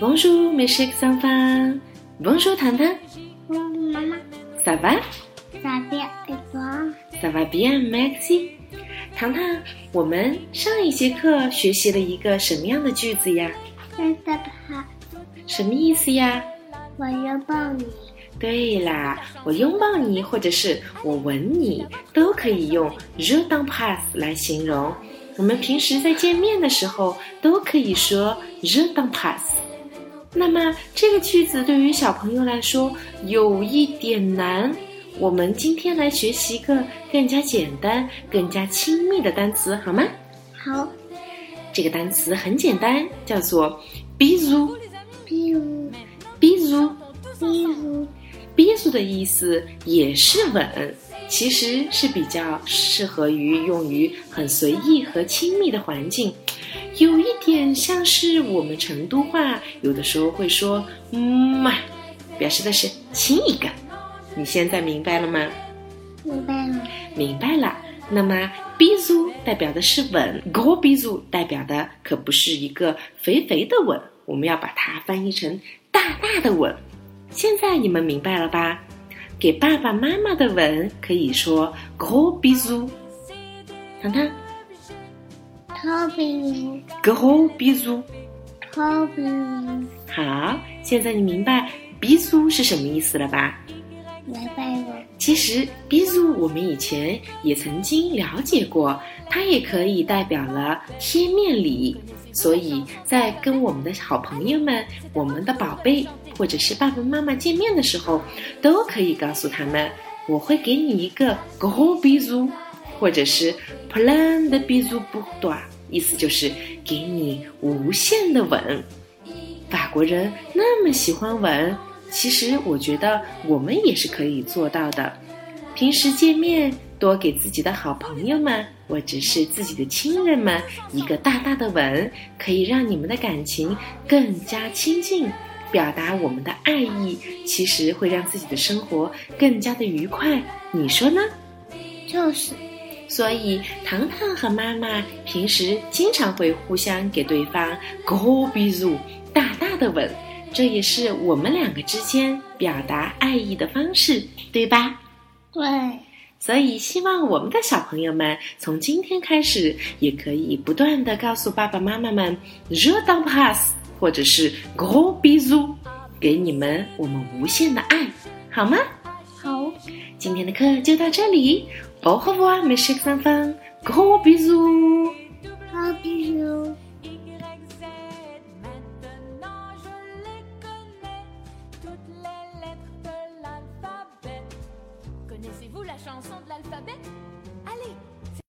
Bonjour, mes chers enfants. Bonjour, 糖糖。嗯，妈妈，Ça va? 咋的？给我 Ça va bien, merci. 糖糖，我们上一节课学习了一个什么样的句子呀？真的好，什么意思呀？我拥抱你。对啦，我拥抱你，或者是我吻你，都可以用 je t'embrasse 来形容。我们平时在见面的时候都可以说 je t'embrasse。那么这个句子对于小朋友来说有一点难，我们今天来学习一个更加简单、更加亲密的单词，好吗？好，这个单词很简单，叫做 bisou。比如，bisou 比如，bisou 的意思也是吻，其实是比较适合于用于很随意和亲密的环境，有一点像是我们成都话有的时候会说“嗯嘛”，表示的是亲一个。你现在明白了吗？明白了。明白了。那么 bisou 代表的是吻 o bisou 代表的可不是一个肥肥的吻，我们要把它翻译成大大的吻。现在你们明白了吧？给爸爸妈妈的吻可以说 bisou。糖糖超比如，g o bisou。超比如，好，现在你明白 bisou 是什么意思了吧？明白了。其实 bisou 我们以前也曾经了解过，它也可以代表了贴面礼。所以在跟我们的好朋友们、我们的宝贝或者是爸爸妈妈见面的时候，都可以告诉他们，我会给你一个 go bisou，或者是 plein de bisous pour toi，意思就是给你无限的吻。法国人那么喜欢吻，其实我觉得我们也是可以做到的。平时见面，多给自己的好朋友们或者是自己的亲人们一个大大的吻，可以让你们的感情更加亲近，表达我们的爱意，其实会让自己的生活更加的愉快。你说呢？就是，所以，糖糖和妈妈平时经常会互相给对方 gros bisou 大大的吻，这也是我们两个之间表达爱意的方式，对吧？对，所以，希望我们的小朋友们从今天开始，也可以不断的告诉爸爸妈妈们 “je t'embrasse” 或者是 “gros bisou”，给你们我们无限的爱，好吗？好，今天的课就到这里，au revoir mes chers enfants，gros bisous。超比 chanson de l'alphabet?